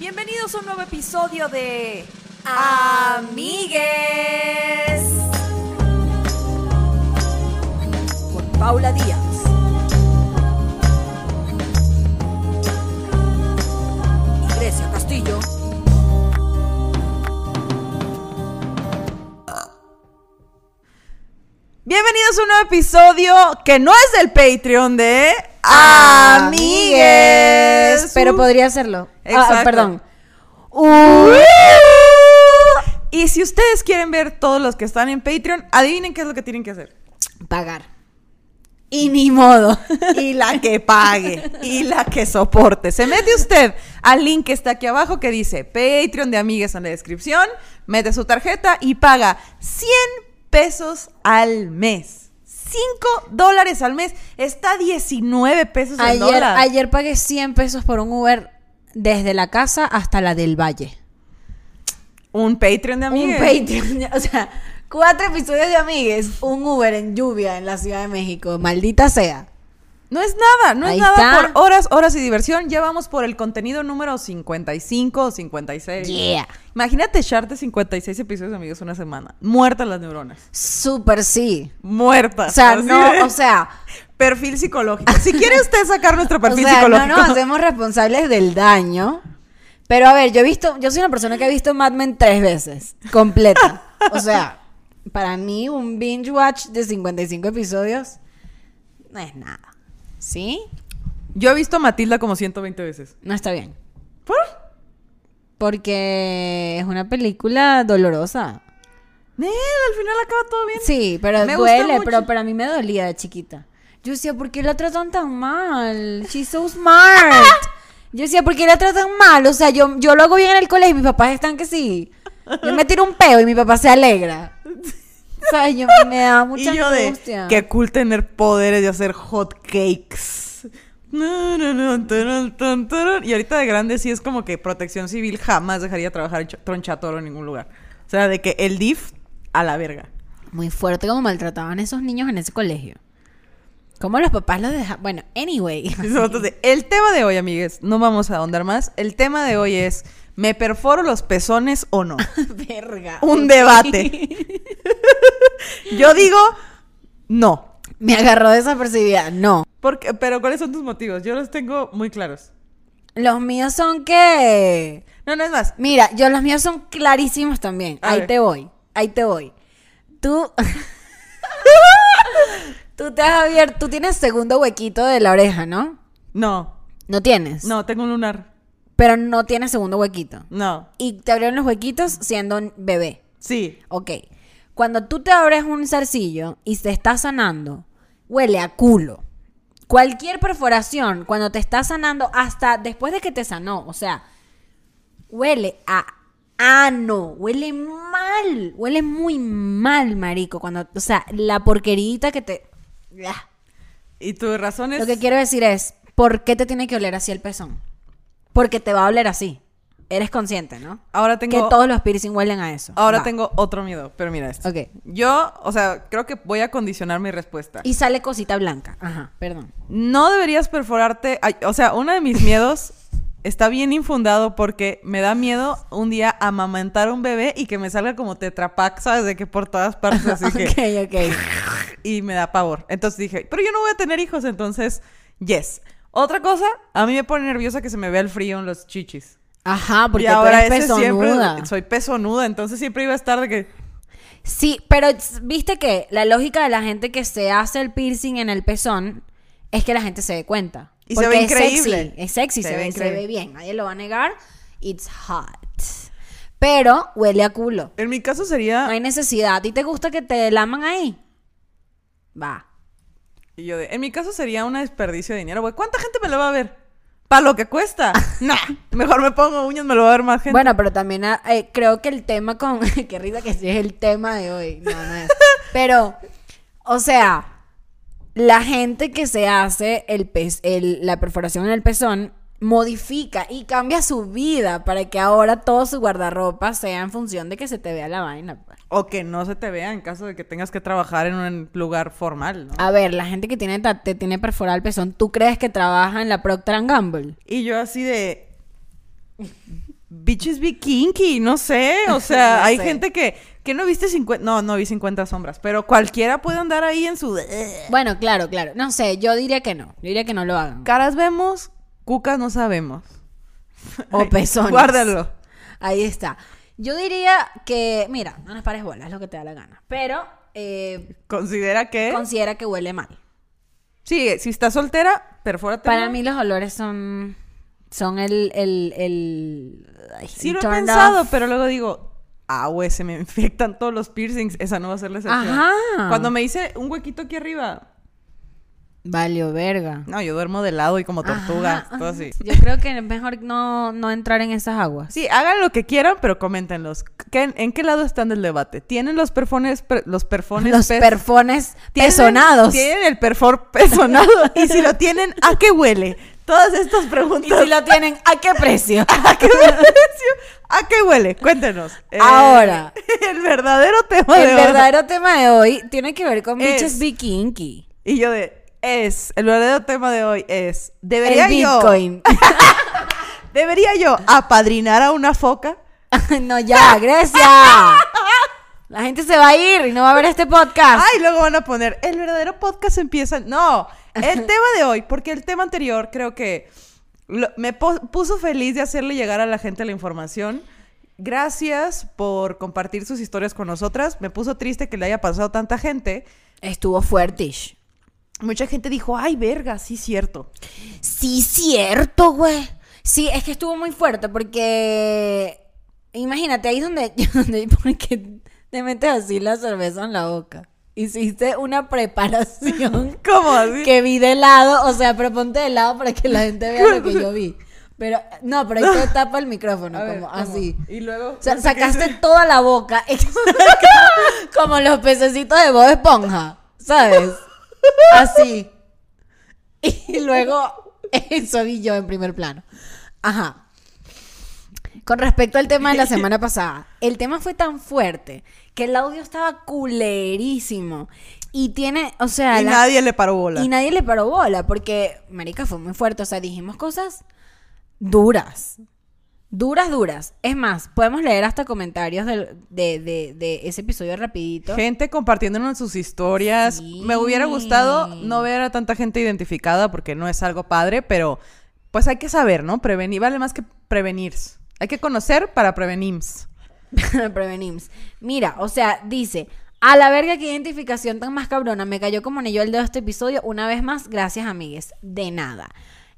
Bienvenidos a un nuevo episodio de Amigues con Paula Díaz. y Castillo. Bienvenidos a un nuevo episodio que no es del Patreon de Amigues. Pero podría hacerlo. Ah, Exacto. perdón. Y si ustedes quieren ver todos los que están en Patreon, adivinen qué es lo que tienen que hacer. Pagar. Y ni modo. Y la que pague. y la que soporte. Se mete usted al link que está aquí abajo que dice Patreon de Amigues en la descripción. Mete su tarjeta y paga 100 pesos al mes. 5 dólares al mes. Está a 19 pesos al Ayer, dólar. ayer pagué 100 pesos por un Uber desde la casa hasta la del Valle. Un Patreon de Amigues. Un Patreon. O sea, cuatro episodios de Amigues. Un Uber en lluvia en la Ciudad de México. Maldita sea. No es nada, no Ahí es nada está. por horas, horas y diversión. Ya vamos por el contenido número 55 o 56. Yeah. Imagínate echarte 56 episodios, amigos, una semana. Muertas las neuronas. Súper sí. Muertas. O sea, Así no, o sea, Perfil psicológico. Si quiere usted sacar nuestro o perfil sea, no psicológico. nos hacemos responsables del daño. Pero a ver, yo he visto, yo soy una persona que ha visto Mad Men tres veces, completa. O sea, para mí un binge watch de 55 episodios no es nada. ¿Sí? Yo he visto a Matilda como 120 veces. No está bien. ¿Por? Porque es una película dolorosa. Nel, al final acaba todo bien. Sí, pero Me duele, pero para mí me dolía de chiquita. Yo decía, ¿por qué la tratan tan mal? She's so smart. Yo decía, ¿por qué la tratan mal? O sea, yo, yo lo hago bien en el colegio y mis papás están que sí. Yo me tiro un peo y mi papá se alegra. O sea, yo me da mucha y yo de, angustia. qué cool tener poderes de hacer hot cakes. Y ahorita de grande sí es como que protección civil jamás dejaría trabajar tronchatoro en ningún lugar. O sea, de que el DIF a la verga. Muy fuerte como maltrataban a esos niños en ese colegio. ¿Cómo los papás los dejaban? Bueno, anyway. Entonces, el tema de hoy, amigues, no vamos a ahondar más. El tema de hoy es, ¿me perforo los pezones o no? Verga. Un debate. Yo digo, no. Me agarró desapercibida. No. Porque, pero ¿cuáles son tus motivos? Yo los tengo muy claros. Los míos son que... No, no es más. Mira, yo los míos son clarísimos también. A ahí ver. te voy. Ahí te voy. Tú... tú te has abierto... Tú tienes segundo huequito de la oreja, ¿no? No, No tienes. no, tengo un lunar. Pero no tienes segundo huequito. No, Y te abrieron los huequitos siendo un bebé. sí. Ok. Cuando tú te abres un zarcillo y se está sanando, huele a culo. Cualquier perforación, cuando te está sanando, hasta después de que te sanó, o sea, huele a ano, huele mal, huele muy mal, marico. Cuando, o sea, la porquerita que te. Ah. Y tu razón es... Lo que quiero decir es, ¿por qué te tiene que oler así el pezón? Porque te va a oler así. Eres consciente, ¿no? Ahora tengo... Que todos los piercing huelen a eso. Ahora Va. tengo otro miedo, pero mira esto. Ok. Yo, o sea, creo que voy a condicionar mi respuesta. Y sale cosita blanca. Ajá, perdón. No deberías perforarte. ay, o sea, uno de mis miedos está bien infundado porque me da miedo un día amamantar a un bebé y que me salga como tetrapac, ¿sabes? De que por todas partes, así que. ok, ok. Y me da pavor. Entonces dije, pero yo no voy a tener hijos, entonces, yes. Otra cosa, a mí me pone nerviosa que se me vea el frío en los chichis. Ajá, porque y tú ahora eres ese siempre soy pezonuda, entonces siempre iba a estar de que Sí, pero viste que la lógica de la gente que se hace el piercing en el pezón es que la gente se dé cuenta. Y se ve es increíble. Sexy, es sexy, Se se, ve se ve bien. Nadie lo va a negar. It's hot. Pero huele a culo. en mi caso sería No hay necesidad. ¿A ti te gusta que te laman ahí? Va. Y yo de, en mi caso sería un desperdicio de dinero, güey. ¿Cuánta gente me lo va a ver? ¿Para lo que cuesta? nah, mejor me pongo uñas, me lo va a ver más gente. Bueno, pero también ah, eh, creo que el tema con... Qué risa que sí es el tema de hoy. No, no es. Pero, o sea, la gente que se hace el pez, el- la perforación en el pezón modifica y cambia su vida para que ahora todo su guardarropa sea en función de que se te vea la vaina. O que no se te vea en caso de que tengas que trabajar en un lugar formal, ¿no? A ver, la gente que tiene te tiene perforado el pezón, ¿tú crees que trabaja en la Procter Gamble? Y yo así de... Bitches be kinky, no sé. O sea, No hay sé. gente que, que no viste 50. No, no vi 50 sombras. Pero cualquiera puede andar ahí en su. Bueno, claro, claro. No sé, yo diría que no. Yo diría que no lo hagan. Caras vemos, cucas no sabemos. O pezones. Guárdalo. Ahí está. Yo diría que, mira, no nos pares bolas, es lo que te da la gana. Pero eh, Considera que. considera que huele mal. Sí, si estás soltera, perfórate. Para mí los olores son son el el, el ay, Sí el lo he pensado, off. pero luego digo, ah, güey, se me infectan todos los piercings. Esa no va a ser la excepción. Ajá. Cuando me hice un huequito aquí arriba. Valió verga. No, yo duermo de lado y como tortuga, Ajá, todo ajá. así. Yo creo que es mejor no, no entrar en esas aguas. Sí, hagan lo que quieran, pero coméntenlos. ¿Qué- ¿En qué lado están del debate? ¿Tienen los perfones, per- los perfones Los perfones ¿Tienen- pezonados. Tienen el perfor pezonado. y si lo tienen, ¿a qué huele? Todas estas Y preguntas. si lo tienen, ¿a qué precio? ¿A qué precio? ¿A qué huele? Cuéntenos. Eh, Ahora. El verdadero tema de El hoy. verdadero tema de hoy tiene que ver con Es- bitches be kinky. Y yo de, es, el verdadero tema de hoy es, ¿debería El yo, Bitcoin. debería yo apadrinar a una foca? no, ya, Grecia. La gente se va a ir y no va a ver este podcast. Ay, luego van a poner, el verdadero podcast empieza. No, el tema de hoy, porque el tema anterior creo que lo- me puso feliz de hacerle llegar a la gente la información. Gracias por compartir sus historias con nosotras. Me puso triste que le haya pasado tanta gente. Estuvo fuertish. Mucha gente dijo, ay, verga, sí, cierto. Sí, cierto, güey. Sí, es que estuvo muy fuerte porque. Imagínate, ahí es donde, donde porque te metes así la cerveza en la boca. Hiciste una preparación ¿Cómo así? que vi de lado, o sea, pero ponte de lado para que la gente vea lo que yo vi. Pero, no, pero ahí te tapa el micrófono, ver, como ¿cómo? así. Y luego... O sea, sacaste hice. toda la boca, como los pececitos de Bob Esponja, ¿sabes? Así. Y luego, eso vi yo en primer plano. Ajá. Con respecto al tema de la semana pasada, el tema fue tan fuerte que el audio estaba culerísimo. Y tiene, o sea, Y la- nadie le paró bola. y nadie le paró bola porque, marica, fue muy fuerte. O sea, dijimos cosas duras. Duras, duras. Es más, podemos leer hasta comentarios del- de, de- de ese episodio rapidito. Gente compartiéndonos sus historias. Sí. Me hubiera gustado no ver a tanta gente identificada porque no es algo padre, pero pues hay que saber, ¿no? Prevenir, vale más que prevenir. Hay que conocer para prevenir. Prevenimos. Mira, o sea, dice, a la verga qué identificación tan más cabrona. Me cayó como anillo el dedo este episodio. Una vez más, gracias, amigues. De nada.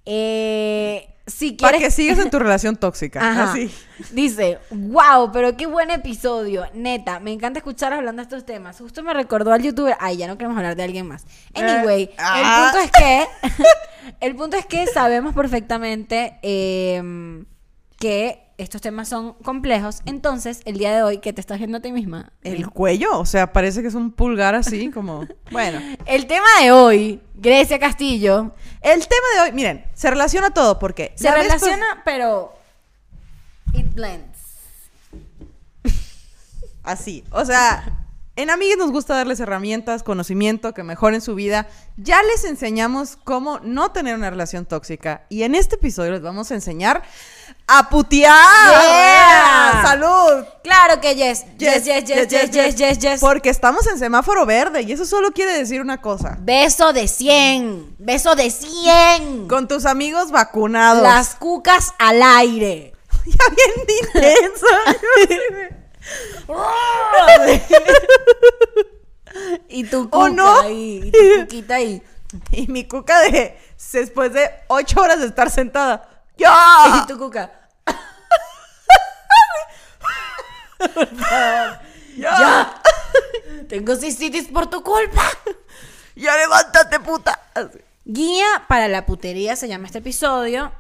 Eh, si Para quieres... que sigas en tu relación tóxica. Ajá. Así. Dice, wow, pero qué buen episodio. Neta, me encanta escuchar hablando de estos temas. Justo me recordó al youtuber. Ay, ya no queremos hablar de alguien más. Anyway, Eh, ah. el punto es que. el punto es que sabemos perfectamente eh, que estos temas son complejos. Entonces, el día de hoy, que te estás viendo a ti misma. El cuello, o sea, parece que es un pulgar así, como. Bueno. El tema de hoy, Grecia Castillo, El tema de hoy, miren, se relaciona todo porque. se relaciona, pero. It blends. Así. O sea, en Amigues nos gusta darles herramientas, conocimiento que mejoren su vida. Ya les enseñamos cómo no tener una relación tóxica. Y en este episodio les vamos a enseñar a putear. Yeah. ¡Salud! Claro que yes. Yes, yes, yes, yes, yes, yes, yes. Porque estamos en semáforo verde y eso solo quiere decir una cosa. Beso de 100. Beso de 100. Con tus amigos vacunados. Las cucas al aire. Ya bien intensa. Y tu cuca ¿O no? ahí. Y tu cuquita ahí. y mi cuca de después de ocho horas de estar sentada. ¡Ya! Y tu cuca. ¡Ya! ¡Ya! Tengo cistitis por tu culpa. ¡Ya levántate, puta! Guía para la putería se llama este episodio.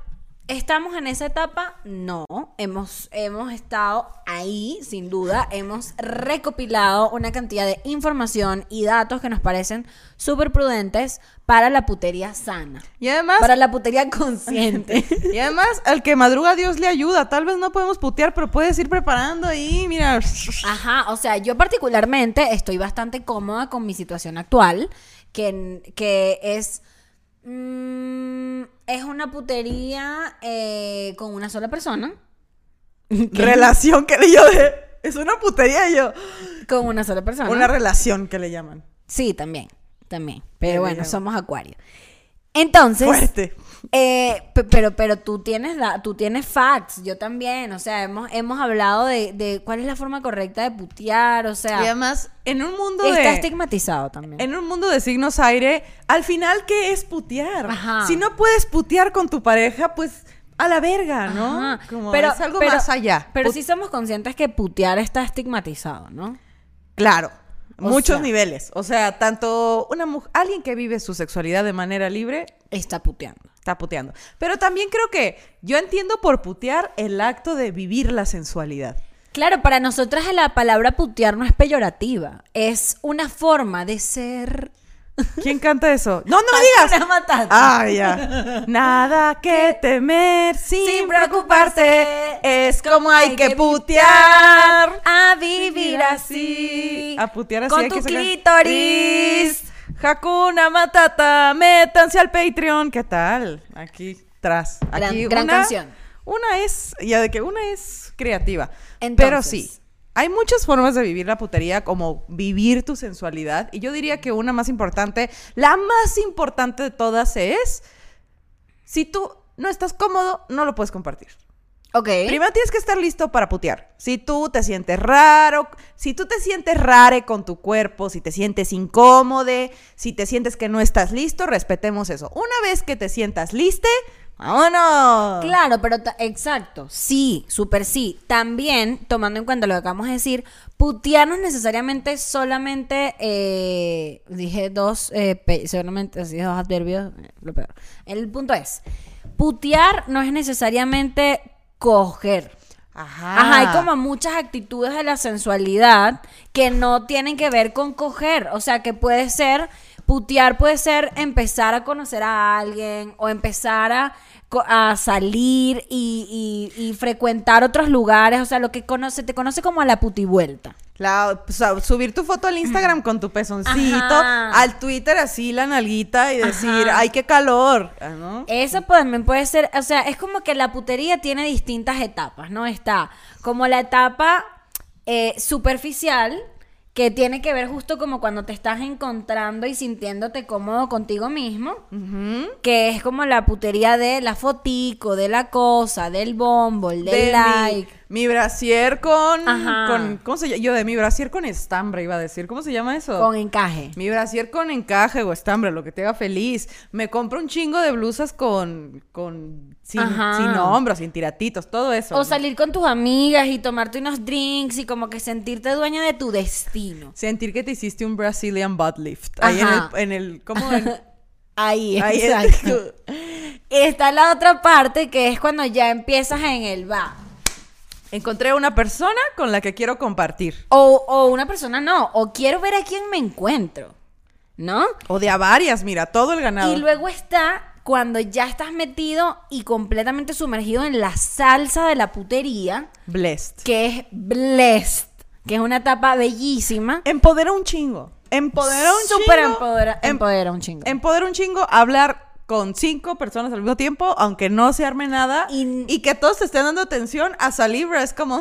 ¿Estamos en esa etapa? No. Hemos, hemos estado ahí, sin duda. Hemos recopilado una cantidad de información y datos que nos parecen súper prudentes para la putería sana. Y además, Para la putería consciente. y además, al que madruga Dios le ayuda. Tal vez no podemos putear, pero puedes ir preparando ahí, mira. Ajá, o sea, yo particularmente estoy bastante cómoda con mi situación actual, que, que es... mm, es una putería eh, con una sola persona. Relación que le yo de. Es una putería yo. Con una sola persona. Una relación que le llaman. Sí, también, también. Pero bueno, somos acuario. Entonces, Fuerte. eh, pe- pero, pero tú tienes da- tú tienes facts, yo también. O sea, hemos, hemos hablado de, de cuál es la forma correcta de putear. O Y sea, además, en un mundo está de. estigmatizado también. En un mundo de signos aire, al final, ¿qué es putear? Ajá. Si no puedes putear con tu pareja, pues a la verga, ¿no? Como pero, es algo pero- más allá. Pero Put- sí somos conscientes que putear está estigmatizado, ¿no? Claro. O muchos sea- niveles. O sea, tanto una mujer, alguien que vive su sexualidad de manera libre, Está puteando. está puteando. Pero también creo que yo entiendo por putear el acto de vivir la sensualidad. Claro, para nosotras la palabra putear no es peyorativa, es una forma de ser. ¿Quién canta eso? No, no me digas. Hakuna Matata. Ah, ya. Nada que temer sin, Sin preocuparte. preocuparse. Es como hay Hay que que putear. A vivir así. A putear así. Con hay tu que sacar- clítoris. Hakuna Matata. Métanse al Patreon. ¿Qué tal? Aquí tras. Gran- Aquí gran una- canción. Una es. Ya de que una es creativa. Pero Entonces. sí. Hay muchas formas de vivir la putería, como vivir tu sensualidad. Y yo diría que una más importante, la más importante de todas es, si tú no estás cómodo, no lo puedes compartir. Ok. Primero tienes que estar listo para putear. Si tú te sientes raro, si tú te sientes rare con tu cuerpo, si te sientes incómodo, si te sientes que no estás listo, respetemos eso. Una vez que te sientas liste, vámonos. Claro, pero exacto, sí, súper sí. También, tomando en cuenta lo que acabamos de decir, putear no es necesariamente solamente, eh, dije dos, eh, seguramente así dos adverbios, eh, lo peor. El punto es, putear no es necesariamente coger. Ajá. Ajá, hay como muchas actitudes de la sensualidad que no tienen que ver con coger. O sea, que puede ser, putear puede ser empezar a conocer a alguien o empezar a, a salir y, y- y frecuentar otros lugares. O sea, lo que conoce, te conoce como a la putivuelta. La- o sea, subir tu foto al Instagram con tu pezoncito, Ajá. al Twitter así la nalguita y decir, Ajá. ay, qué calor. Ah, ¿no? Eso también puede ser, o sea, es como que la putería tiene distintas etapas, ¿no? Está como la etapa eh, superficial, que tiene que ver justo como cuando te estás encontrando y sintiéndote cómodo contigo mismo, que es como la putería de la fotico, de la cosa, del bombo, del De like. mi, mi brasier con, Ajá. con- ¿cómo se llama? Yo de mi brasier con estambre iba a decir, ¿cómo se llama eso? Con encaje. Mi brasier con encaje o estambre, lo que te haga feliz. Me compro un chingo de blusas con, con sin, sin hombros, sin tiratitos, todo eso. O salir con tus amigas y tomarte unos drinks y como que sentirte dueña de tu destino. Sentir que te hiciste un Brazilian butt lift. Ahí en Ajá. el, en el, ¿cómo? En- Ahí, ahí exacto. Está la otra parte que es cuando ya empiezas en el va. Encontré una persona con la que quiero compartir. O, o una persona no, o quiero ver a quién me encuentro, ¿no? O de a varias, mira, todo el ganado. Y luego está cuando ya estás metido y completamente sumergido en la salsa de la putería, Blessed. que es blessed, que es una etapa bellísima. Empodera un chingo. Empodera un chingo. empodera, Em- empodera un chingo. Empodera un chingo hablar con cinco personas al mismo tiempo, aunque no se arme nada. Y- Y, que todos te estén dando atención a Salibra. Es como,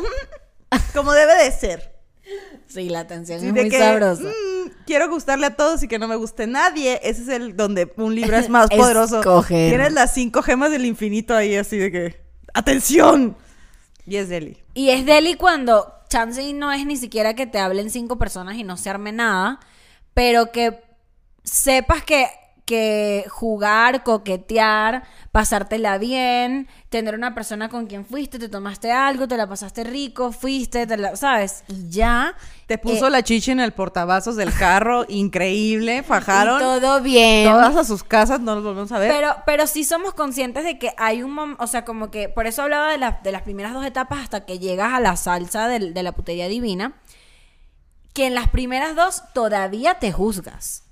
como debe de ser. sí, la atención Sí, es muy que, sabrosa. mm, quiero gustarle a todos y que no me guste nadie. Ese es el donde un libro es más poderoso. Escoger. Tienes las cinco gemas del infinito ahí, así de que. ¡Atención! Y es Deli. Y es deli cuando chance no es ni siquiera que te hablen cinco personas y no se arme nada, pero que sepas que, que jugar, coquetear, pasártela bien, tener una persona con quien fuiste, te tomaste algo, te la pasaste rico, fuiste, te la- ¿sabes? Y ya. Te puso eh, la chicha en el portavasos del carro, increíble, fajaron. y todo bien. Todas a sus casas, no los volvemos a ver. Pero, pero sí somos conscientes de que hay un momento, o sea, como que, por eso hablaba de, las de las primeras dos etapas hasta que llegas a la salsa del- de, la putería divina, que en las primeras dos todavía te juzgas.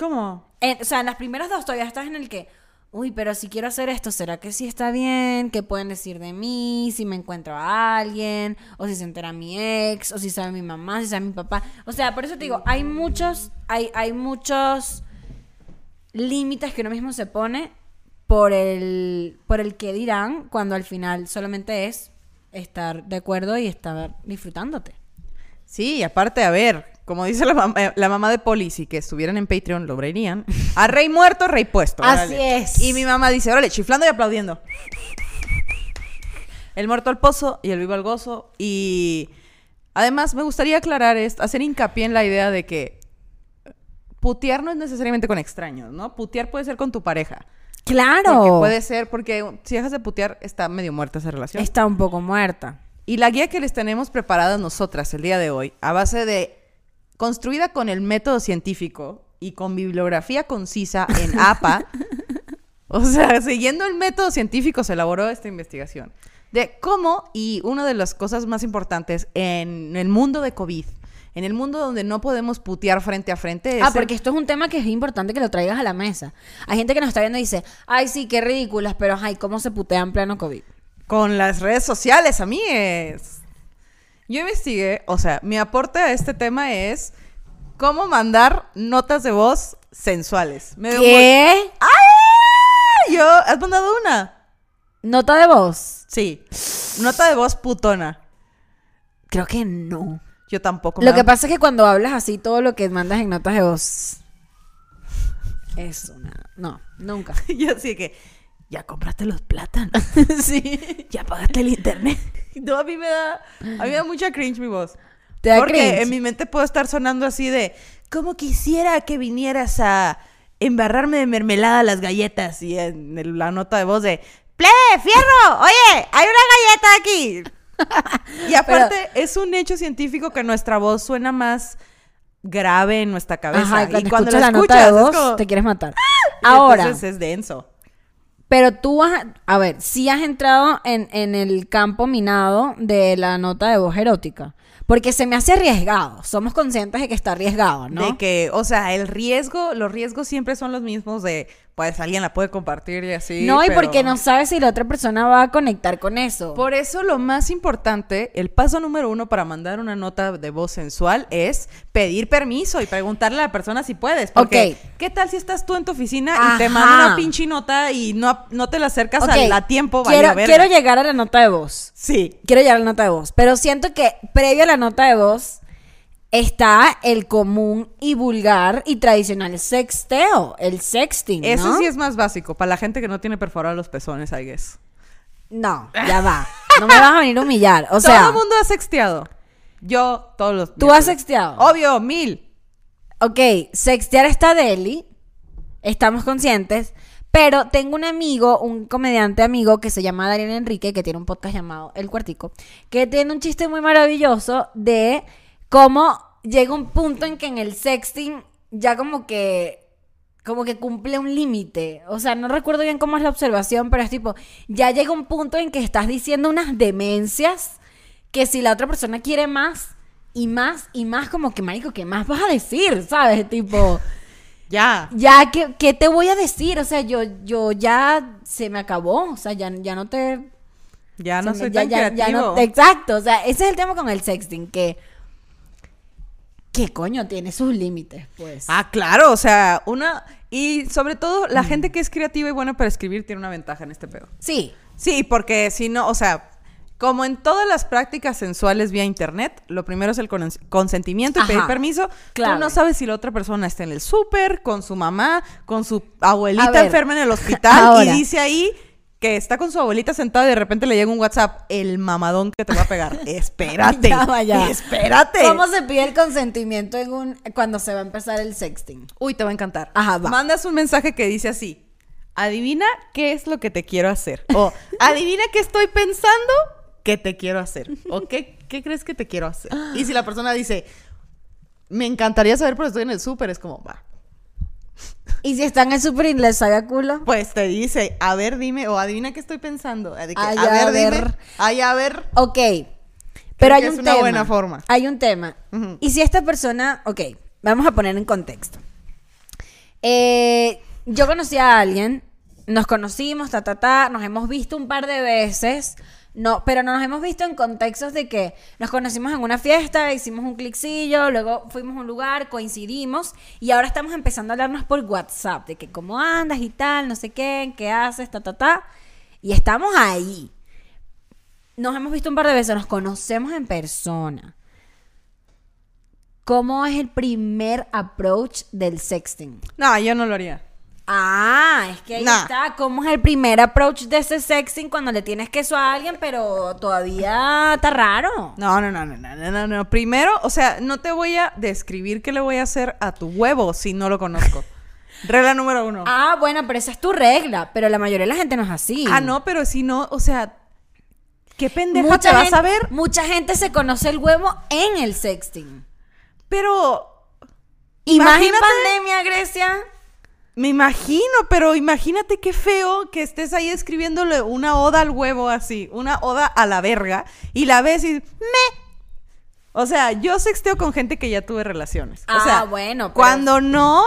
¿Cómo? En- o sea, en las primeras dos todavía estás en el que, uy, pero si quiero hacer esto, ¿será que sí está bien? ¿Qué pueden decir de mí? Si me encuentro a alguien, o si se entera mi ex, o si sabe mi mamá, si sabe mi papá. O sea, por eso te digo, hay muchos, hay, hay muchos límites que uno mismo se pone por el, por el que dirán cuando al final solamente es estar de acuerdo y estar disfrutándote. Sí, y aparte, a ver, como dice la, mam- eh, la mamá de Poli, si que estuvieran en Patreon lo verían. A rey muerto, rey puesto. Así órale. es. Y mi mamá dice, órale, chiflando y aplaudiendo. El muerto al pozo y el vivo al gozo. Y además me gustaría aclarar esto, hacer hincapié en la idea de que putear no es necesariamente con extraños, ¿no? Putear puede ser con tu pareja. Claro. Porque puede ser, porque si dejas de putear, está medio muerta esa relación. Está un poco muerta. Y la guía que les tenemos preparada nosotras el día de hoy, a base de construida con el método científico y con bibliografía concisa en APA, o sea, siguiendo el método científico se elaboró esta investigación de cómo y una de las cosas más importantes en el mundo de COVID, en el mundo donde no podemos putear frente a frente, es Ah, porque esto es un tema que es importante que lo traigas a la mesa. Hay gente que nos está viendo y dice, ay, sí, qué ridículas, pero ay, ¿cómo se putea en pleno COVID? con las redes sociales, amigues. Yo investigué, o sea, mi aporte a este tema es cómo mandar notas de voz sensuales. Me ¿Qué? ¡Ay! Yo, ¿has mandado una? ¿Nota de voz? Sí. Nota de voz putona. Creo que no. Yo tampoco. Lo que pasa es que cuando hablas así, todo lo que mandas en notas de voz es una... No, nunca. Yo así que, ya compraste los plátanos. sí. Ya pagaste el internet. No, a mí me da, a mí me da mucha cringe mi voz. ¿Te da Porque cringe? en mi mente puedo estar sonando así de, como quisiera que vinieras a embarrarme de mermelada las galletas. Y en el- la nota de voz de, ¡Plebe, fierro! Oye, hay una galleta aquí. y aparte, es un hecho científico que nuestra voz suena más grave en nuestra cabeza. Ajá, y cuando, y cuando escuchas la nota de escuchas, voz, es como- te quieres matar. Ahora, entonces es denso. Pero tú has... A ver, sí has entrado en, en el campo minado de la nota de voz erótica. Porque se me hace arriesgado. Somos conscientes de que está arriesgado, ¿no? De que, o sea, el riesgo, los riesgos siempre son los mismos de, pues alguien la puede compartir y así. no, y pero- porque no sabes si la otra persona va a conectar con eso. Por eso lo más importante, el paso número uno para mandar una nota de voz sensual es pedir permiso y preguntarle a la persona si puedes. Porque, Ok. ¿qué tal si estás tú en tu oficina y te Ajá. manda una pinche nota y no, no te la acercas al- a, tiempo? quiero llegar a la nota de voz. Sí. Quiero llegar a la nota de voz. Pero siento que previo a la nota de voz está el común y vulgar y tradicional sexteo, el sexting. Eso sí es más básico, para la gente que no tiene perforados los pezones, I guess. No, ya va. No me vas a venir a humillar. O Todo sea, el mundo ha sexteado. Yo, todos los... ¿tú has sexteado? Obvio, mil. Ok, sextear está deli. Estamos conscientes. Pero tengo un amigo, un comediante amigo que se llama Daniel Enrique, que tiene un podcast llamado El Cuartico, que tiene un chiste muy maravilloso de cómo llega un punto en que en el sexting ya como que como que cumple un límite. O sea, no recuerdo bien cómo es la observación, pero es tipo, ya llega un punto en que estás diciendo unas demencias que si la otra persona quiere más y más y más, como que, marico, ¿qué más vas a decir? ¿Sabes? Tipo, Ya. ya, ¿qué, qué te voy a decir? O sea, yo, yo ya se me acabó. O sea, ya, ya no te... Ya no soy ya- tan ya- ya no- exacto. O sea, ese es el tema con el sexting, que... ¿Qué coño? Tiene sus límites, pues. Ah, claro, o sea, una... Y sobre todo, Mm. la gente que es creativa y buena para escribir tiene una ventaja en este pedo. Sí. Sí, porque si no, o sea, como en todas las prácticas sensuales vía internet, lo primero es el con- consentimiento y pedir permiso. claro. Tú no sabes si la otra persona está en el súper, con su mamá, con su abuelita ver, enferma en el hospital ahora. y dice ahí que está con su abuelita sentada y de repente le llega un WhatsApp, el mamadón que te va a pegar. espérate, Ya espérate. ¿Cómo se pide el consentimiento en un, cuando se va a empezar el sexting? Uy, te va a encantar. Ajá, va. Mandas un mensaje que dice así: Adivina qué es lo que te quiero hacer. O adivina qué estoy pensando que te quiero hacer. O qué, qué crees que te quiero hacer. Y si la persona dice, me encantaría saber, pero estoy en el súper, es como, va. Y si está en y les sabe culo. Pues te dice, a ver, dime, o adivina qué estoy pensando. De que, Ay, a ver, a ver. dime. Ay, a ver. Ok. Pero hay que un es una tema. buena forma. Hay un tema. Y si esta persona. Ok, vamos a poner en contexto. Eh, yo conocí a alguien. Nos conocimos, ta, ta, ta. Nos hemos visto un par de veces. No, pero nos hemos visto en contextos de que nos conocimos en una fiesta, hicimos un cliccillo, luego fuimos a un lugar, coincidimos y ahora estamos empezando a hablarnos por WhatsApp de que cómo andas y tal, no sé qué, qué haces, ta, ta, ta. Y estamos ahí. Nos hemos visto un par de veces, nos conocemos en persona. ¿Cómo es el primer approach del sexting? No, yo no lo haría. Ah, es que ahí Nah. está. ¿Cómo es el primer approach de ese sexting cuando le tienes queso a alguien, pero todavía está raro? No, no, no, no, no, no, no. Primero, o sea, no te voy a describir qué le voy a hacer a tu huevo si no lo conozco. Regla número uno. Ah, bueno, pero esa es tu regla. Pero la mayoría de la gente no es así. Ah, no, pero si no, o sea, ¿qué pendeja Mucha te vas gente, a ver? Mucha gente se conoce el huevo en el sexting. Pero Y más en pandemia, Grecia. Me imagino, pero imagínate qué feo que estés ahí escribiéndole una oda al huevo así, una oda a la verga, y la ves y me. O sea, yo sexteo con gente que ya tuve relaciones. Ah, o sea, bueno, pero- Cuando no,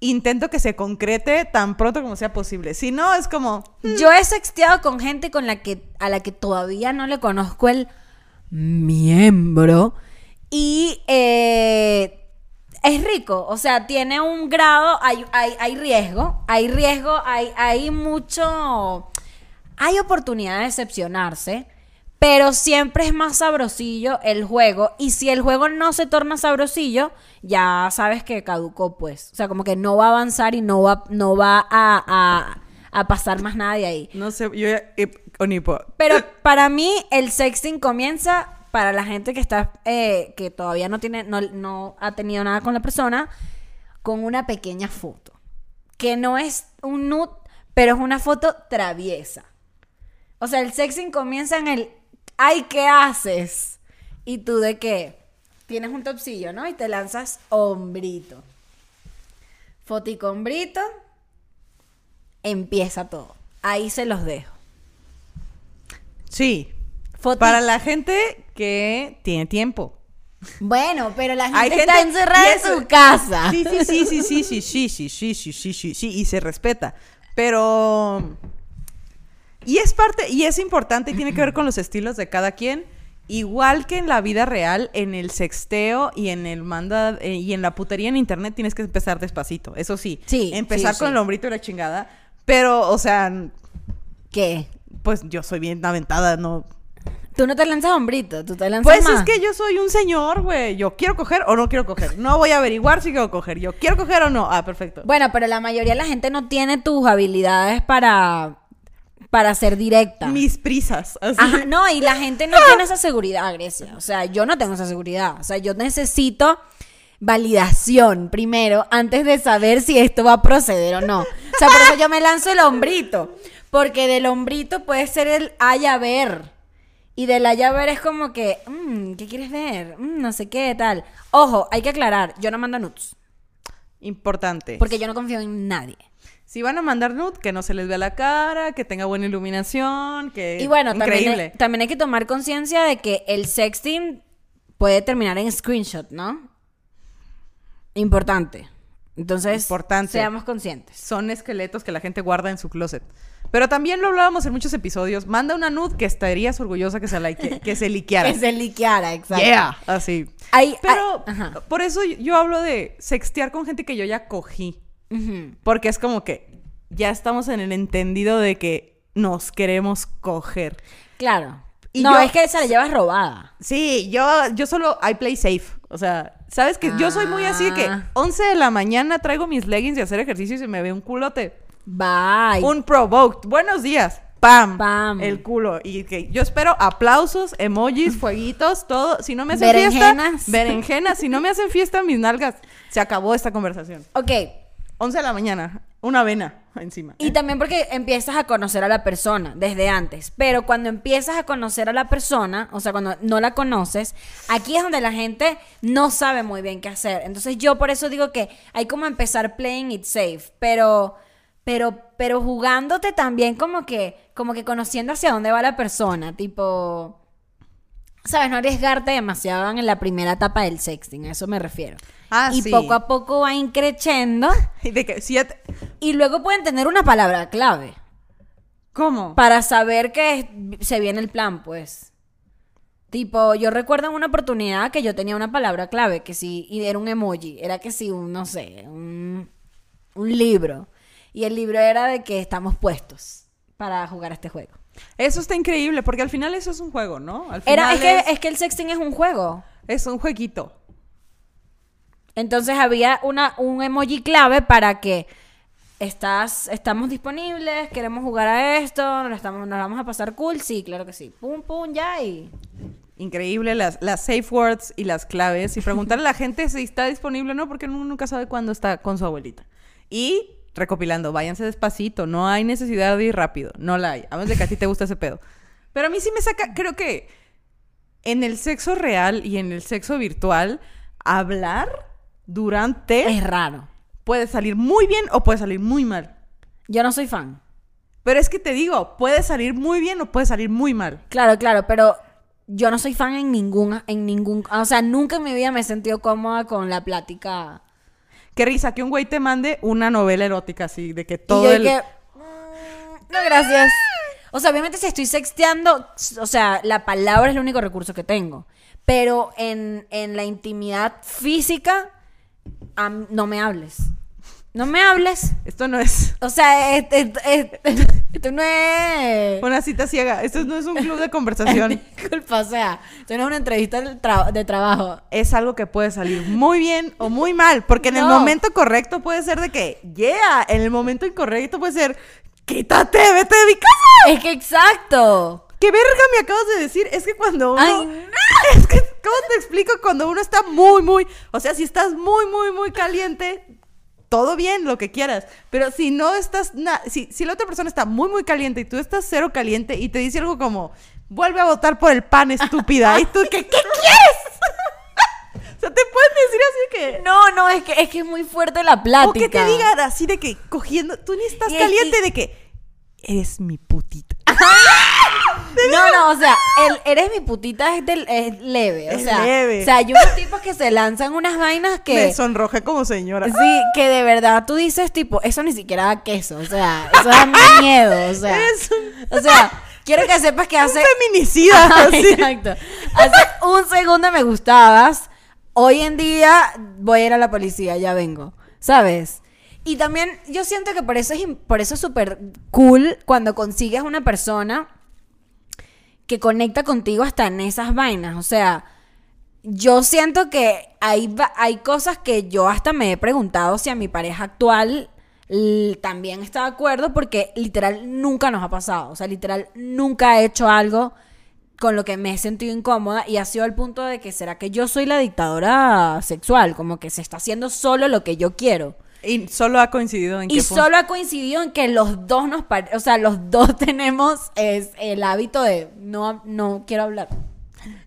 intento que se concrete tan pronto como sea posible. Si no, es como. Yo he sexteado con gente con la que a la que todavía no le conozco el miembro y eh, es rico, o sea, tiene un grado, hay, hay, hay riesgo, hay riesgo, hay, hay mucho, hay oportunidad de decepcionarse, pero siempre es más sabrosillo el juego y si el juego no se torna sabrosillo, ya sabes que caducó pues, o sea, como que no va a avanzar y no va, no va a, a, a pasar más nada de ahí. No sé, yo ya. eh, Onipo. Pero para mí el sexting comienza para la gente que está eh, que todavía no tiene no, no ha tenido nada con la persona con una pequeña foto. Que no es un nude pero es una foto traviesa. O sea el sexting comienza en el ay qué haces y tú de qué tienes un topsillo no y te lanzas hombrito. Fotico hombrito empieza todo. Ahí se los dejo. Sí. Para la gente que tiene tiempo. Bueno, pero la gente, Hay está encerrada en su casa. Sí, sí, sí, sí, sí, sí, sí, sí, sí, sí, sí, sí, sí, y se respeta. Pero. Y es parte, y es importante, y tiene que ver con los estilos de cada quien. Igual que en la vida real, en el sexteo y en el manda eh, y en la putería en internet tienes que empezar despacito. Eso sí. Sí, Empezar sí, con sí. el hombrito y la chingada. Pero, o sea, ¿Qué? pues yo soy bien aventada, no. Tú no te lanzas hombrito, tú te lanzas Pues más. es que yo soy un señor, güey. Yo quiero coger o no quiero coger. No voy a averiguar si quiero coger. Yo quiero coger o no. Ah, perfecto. Bueno, pero la mayoría de la gente no tiene tus habilidades para para ser directa. Mis prisas. así. Ajá, no, y la gente no tiene esa seguridad, Grecia. O sea, yo no tengo esa seguridad. O sea, yo necesito validación primero antes de saber si esto va a proceder o no. O sea, por eso yo me lanzo el hombrito. Porque del hombrito puede ser el haya ver. Y del haya ver es como que, mm, ¿qué quieres ver? Mm, no sé qué, tal. Ojo, hay que aclarar, yo no mando nudes. Importante. Porque yo no confío en nadie. Si van a mandar nude, que no se les vea la cara, que tenga buena iluminación, que Y bueno, también increíble. hay, también hay que tomar conciencia de que el sexting puede terminar en screenshot, ¿no? Importante. Entonces, Importante. seamos conscientes. Son esqueletos que la gente guarda en su closet. Pero también lo hablábamos en muchos episodios. Manda una nude que estarías orgullosa que se, like- que se liqueara. Que se liqueara, exacto. Yeah, así. Pero por eso yo hablo de sextear con gente que yo ya cogí. Porque es como que ya estamos en el entendido de que nos queremos coger. Claro. Y no, yo- es que se la llevas robada. Sí, yo, yo solo I play safe. O sea, ¿sabes que Yo soy muy así de que Ah. 11 de la mañana traigo mis leggings de hacer ejercicio y se me ve un culote. Bye. Un provoked. Buenos días. Pam. Pam. El culo. Y que yo espero aplausos, emojis, fueguitos, todo. Si no me hacen Berenjenas. fiesta. Berenjenas. Si no me hacen fiesta, mis nalgas. Se acabó esta conversación. Ok. 11 de la mañana. Una avena encima. Y también porque empiezas a conocer a la persona desde antes. Pero cuando empiezas a conocer a la persona, o sea, cuando no la conoces, aquí es donde la gente no sabe muy bien qué hacer. Entonces yo por eso digo que hay como empezar playing it safe. Pero, pero, pero jugándote también como que, como que conociendo hacia dónde va la persona. Tipo. ¿Sabes? No arriesgarte demasiado en la primera etapa del sexting, a eso me refiero. Ah, y sí. poco a poco va increciendo Y de que si ya te- y luego pueden tener una palabra clave. ¿Cómo? Para saber que se viene el plan, pues. Tipo, yo recuerdo en una oportunidad que yo tenía una palabra clave, que sí, y era un emoji, era que sí, un, no sé, un, un libro. Y el libro era de que estamos puestos para jugar este juego. Eso está increíble, porque al final eso es un juego, ¿no? Al Era, final es, que, es, que el sexting es un juego. es un jueguito. Entonces había una, un emoji clave para que estás, estamos disponibles, queremos jugar a esto, nos, estamos, nos vamos a pasar cool, sí, claro que sí. Pum, pum, ya y... Increíble las, las safe words y las claves y preguntarle a la gente si está disponible o no, porque uno nunca sabe cuándo está con su abuelita. Y recopilando, váyanse despacito, no hay necesidad de ir rápido, no la hay, a menos de que a ti te gusta ese pedo. Pero a mí sí me saca, creo que en el sexo real y en el sexo virtual, hablar durante Es raro. puede salir muy bien o puede salir muy mal. Yo no soy fan. Pero es que te digo, puede salir muy bien o puede salir muy mal. Claro, claro, pero yo no soy fan en ningún, en ningún, o sea, nunca en mi vida me he sentido cómoda con la plática. Qué risa que un güey te mande una novela erótica así, de que Y todo yo el... que, "Mm, no, gracias. O sea, obviamente si estoy sexteando, o sea, la palabra es el único recurso que tengo. Pero en, en la intimidad física, no me hables. No me hables. Esto no es O sea, es- es- es- esto no es... una cita ciega, esto no es un club de conversación. Disculpa, o sea, esto no es una entrevista de, tra- de trabajo. es algo que puede salir muy bien o muy mal, porque en el momento correcto puede ser de que, yeah, en el momento incorrecto puede ser, quítate, vete de mi casa. Es que exacto. ¿Qué verga me acabas de decir? Es que cuando uno... Ay, no. Es que, ¿cómo te explico? Cuando uno está muy, muy... O sea, si estás muy, muy, muy caliente, todo bien, lo que quieras. Pero si no estás... si, si la otra persona está muy, muy caliente y tú estás cero caliente y te dice algo como, vuelve a votar por el pan, estúpida. y tú, ¿qué, qué quieres? o sea, te pueden decir así que... No, no, es que es que es muy fuerte la plática. O que te digan así de que cogiendo... Tú ni estás Y es- caliente de que... Eres mi putita. No, no, o sea, el eres mi putita es, del, es leve. O Es sea, leve. o sea, hay unos tipos que se lanzan unas vainas que. Me sonrojé como señora. Sí, que de verdad tú dices, tipo, eso ni siquiera da queso. O sea, eso da miedo. O sea, un- o sea, quiero que sepas que hace. Feminicida. Ajá, así. Exacto. Hace un segundo me gustabas. Hoy en día voy a ir a la policía, ya vengo. ¿Sabes? Y también yo siento que por eso es por eso es súper cool cuando consigues una persona que conecta contigo hasta en esas vainas. O sea, yo siento que hay, hay cosas que yo hasta me he preguntado si a mi pareja actual también está de acuerdo porque literal nunca nos ha pasado. O sea, literal nunca he hecho algo con lo que me he sentido incómoda y ha sido al punto de que será que yo soy la dictadora sexual, como que se está haciendo solo lo que yo quiero. Y solo ha coincidido en Y que fue- solo ha coincidido en que los dos nos o sea, los dos tenemos es, el hábito de no, no quiero hablar.